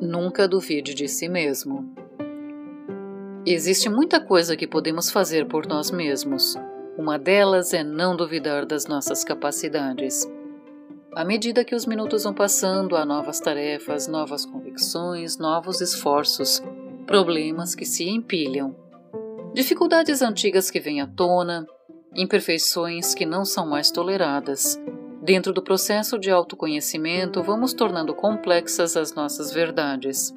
Nunca duvide de si mesmo. Existe muita coisa que podemos fazer por nós mesmos. Uma delas é não duvidar das nossas capacidades. À medida que os minutos vão passando, há novas tarefas, novas convicções, novos esforços, problemas que se empilham, dificuldades antigas que vêm à tona, imperfeições que não são mais toleradas. Dentro do processo de autoconhecimento, vamos tornando complexas as nossas verdades.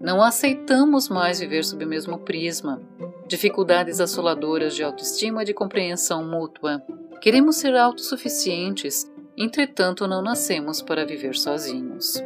Não aceitamos mais viver sob o mesmo prisma. Dificuldades assoladoras de autoestima e de compreensão mútua. Queremos ser autossuficientes, entretanto, não nascemos para viver sozinhos.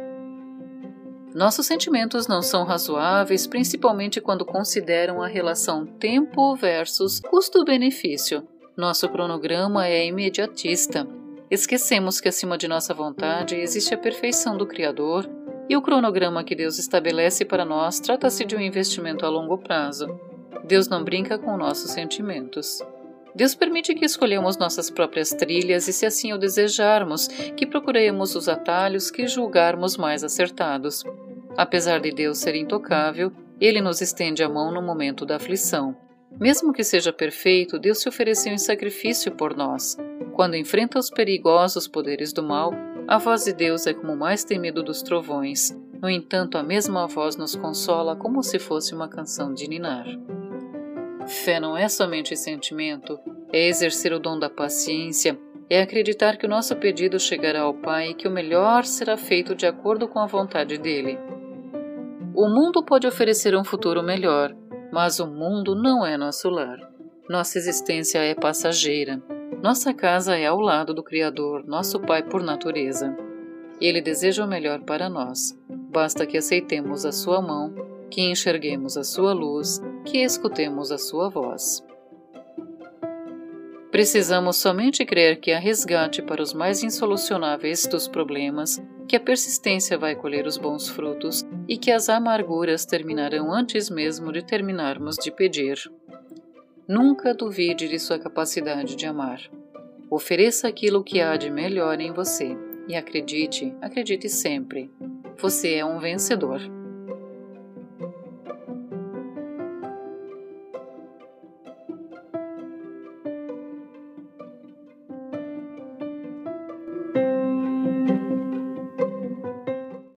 Nossos sentimentos não são razoáveis, principalmente quando consideram a relação tempo versus custo-benefício. Nosso cronograma é imediatista. Esquecemos que acima de nossa vontade existe a perfeição do Criador e o cronograma que Deus estabelece para nós trata-se de um investimento a longo prazo. Deus não brinca com nossos sentimentos. Deus permite que escolhamos nossas próprias trilhas e, se assim o desejarmos, que procuremos os atalhos que julgarmos mais acertados. Apesar de Deus ser intocável, ele nos estende a mão no momento da aflição. Mesmo que seja perfeito, Deus se ofereceu em sacrifício por nós. Quando enfrenta os perigosos poderes do mal, a voz de Deus é como o mais temido dos trovões. No entanto, a mesma voz nos consola como se fosse uma canção de ninar. Fé não é somente sentimento, é exercer o dom da paciência, é acreditar que o nosso pedido chegará ao Pai e que o melhor será feito de acordo com a vontade dele. O mundo pode oferecer um futuro melhor, mas o mundo não é nosso lar. Nossa existência é passageira. Nossa casa é ao lado do Criador, nosso Pai por natureza. Ele deseja o melhor para nós. Basta que aceitemos a Sua mão, que enxerguemos a Sua luz, que escutemos a Sua voz. Precisamos somente crer que há resgate para os mais insolucionáveis dos problemas, que a persistência vai colher os bons frutos e que as amarguras terminarão antes mesmo de terminarmos de pedir. Nunca duvide de sua capacidade de amar. Ofereça aquilo que há de melhor em você e acredite, acredite sempre. Você é um vencedor.